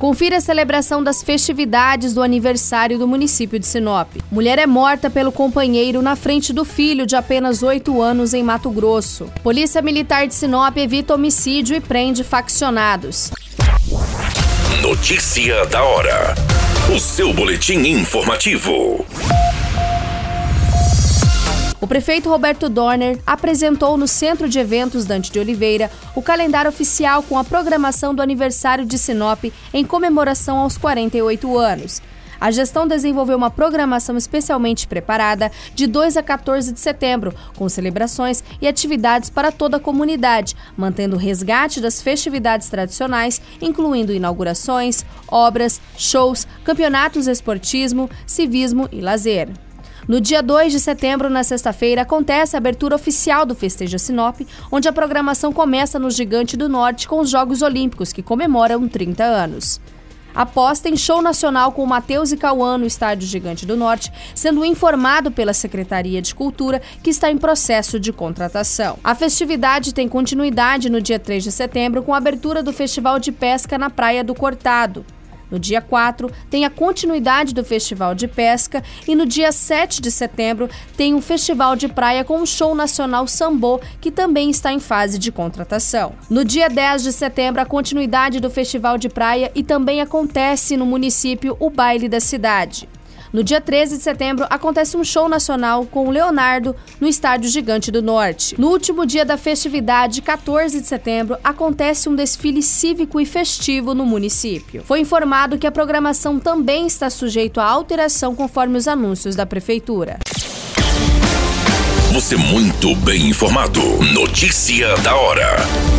Confira a celebração das festividades do aniversário do município de Sinop. Mulher é morta pelo companheiro na frente do filho de apenas 8 anos em Mato Grosso. Polícia Militar de Sinop evita homicídio e prende faccionados. Notícia da hora. O seu boletim informativo. Prefeito Roberto Dorner apresentou no Centro de Eventos Dante de Oliveira o calendário oficial com a programação do aniversário de Sinop em comemoração aos 48 anos. A gestão desenvolveu uma programação especialmente preparada de 2 a 14 de setembro, com celebrações e atividades para toda a comunidade, mantendo o resgate das festividades tradicionais, incluindo inaugurações, obras, shows, campeonatos esportismo, civismo e lazer. No dia 2 de setembro, na sexta-feira, acontece a abertura oficial do Festeja Sinop, onde a programação começa no Gigante do Norte com os Jogos Olímpicos, que comemoram 30 anos. Aposta em show nacional com Matheus e Cauã no Estádio Gigante do Norte, sendo informado pela Secretaria de Cultura que está em processo de contratação. A festividade tem continuidade no dia 3 de setembro com a abertura do Festival de Pesca na Praia do Cortado. No dia 4, tem a continuidade do Festival de Pesca e no dia 7 de setembro tem um festival de praia com o show nacional Sambô, que também está em fase de contratação. No dia 10 de setembro, a continuidade do Festival de Praia e também acontece no município o Baile da Cidade. No dia 13 de setembro, acontece um show nacional com o Leonardo no Estádio Gigante do Norte. No último dia da festividade, 14 de setembro, acontece um desfile cívico e festivo no município. Foi informado que a programação também está sujeita a alteração conforme os anúncios da Prefeitura. Você muito bem informado. Notícia da hora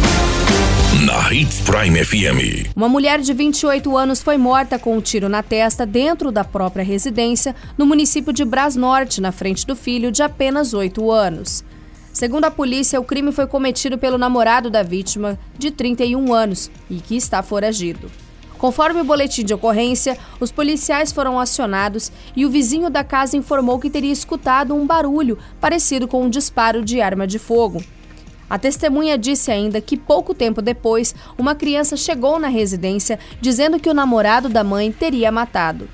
Hits Prime FM. Uma mulher de 28 anos foi morta com um tiro na testa dentro da própria residência no município de Brasnorte, na frente do filho de apenas 8 anos. Segundo a polícia, o crime foi cometido pelo namorado da vítima, de 31 anos, e que está foragido. Conforme o boletim de ocorrência, os policiais foram acionados e o vizinho da casa informou que teria escutado um barulho parecido com um disparo de arma de fogo. A testemunha disse ainda que pouco tempo depois, uma criança chegou na residência dizendo que o namorado da mãe teria matado.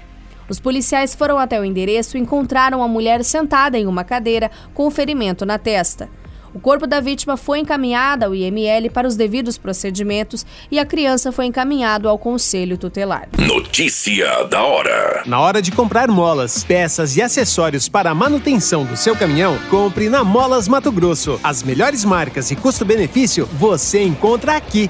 Os policiais foram até o endereço e encontraram a mulher sentada em uma cadeira com ferimento na testa. O corpo da vítima foi encaminhado ao IML para os devidos procedimentos e a criança foi encaminhado ao Conselho Tutelar. Notícia da hora. Na hora de comprar molas, peças e acessórios para a manutenção do seu caminhão, compre na Molas Mato Grosso. As melhores marcas e custo-benefício você encontra aqui.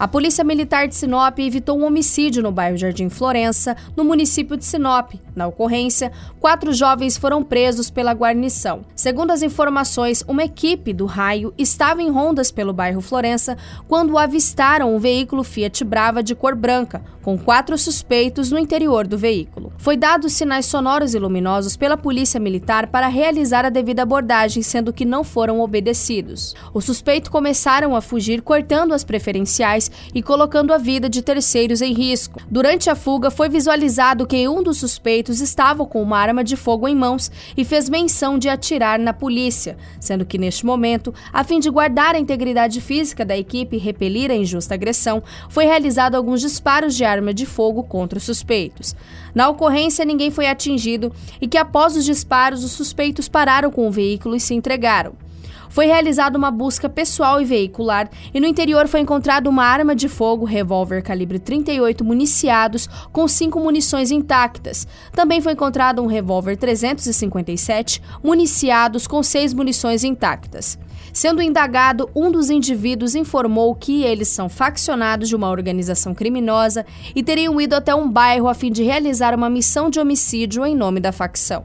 A Polícia Militar de Sinop evitou um homicídio no bairro Jardim Florença, no município de Sinop. Na ocorrência, quatro jovens foram presos pela guarnição. Segundo as informações, uma equipe do raio estava em rondas pelo bairro Florença quando avistaram um veículo Fiat Brava de cor branca, com quatro suspeitos no interior do veículo. Foi dados sinais sonoros e luminosos pela Polícia Militar para realizar a devida abordagem, sendo que não foram obedecidos. Os suspeitos começaram a fugir, cortando as preferenciais e colocando a vida de terceiros em risco. Durante a fuga, foi visualizado que um dos suspeitos estava com uma arma de fogo em mãos e fez menção de atirar na polícia, sendo que neste momento, a fim de guardar a integridade física da equipe e repelir a injusta agressão, foi realizado alguns disparos de arma de fogo contra os suspeitos. Na ocorrência, ninguém foi atingido e que após os disparos, os suspeitos pararam com o veículo e se entregaram. Foi realizada uma busca pessoal e veicular e no interior foi encontrada uma arma de fogo, revólver calibre 38 municiados com cinco munições intactas. Também foi encontrado um revólver 357 municiados com seis munições intactas. Sendo indagado, um dos indivíduos informou que eles são faccionados de uma organização criminosa e teriam ido até um bairro a fim de realizar uma missão de homicídio em nome da facção.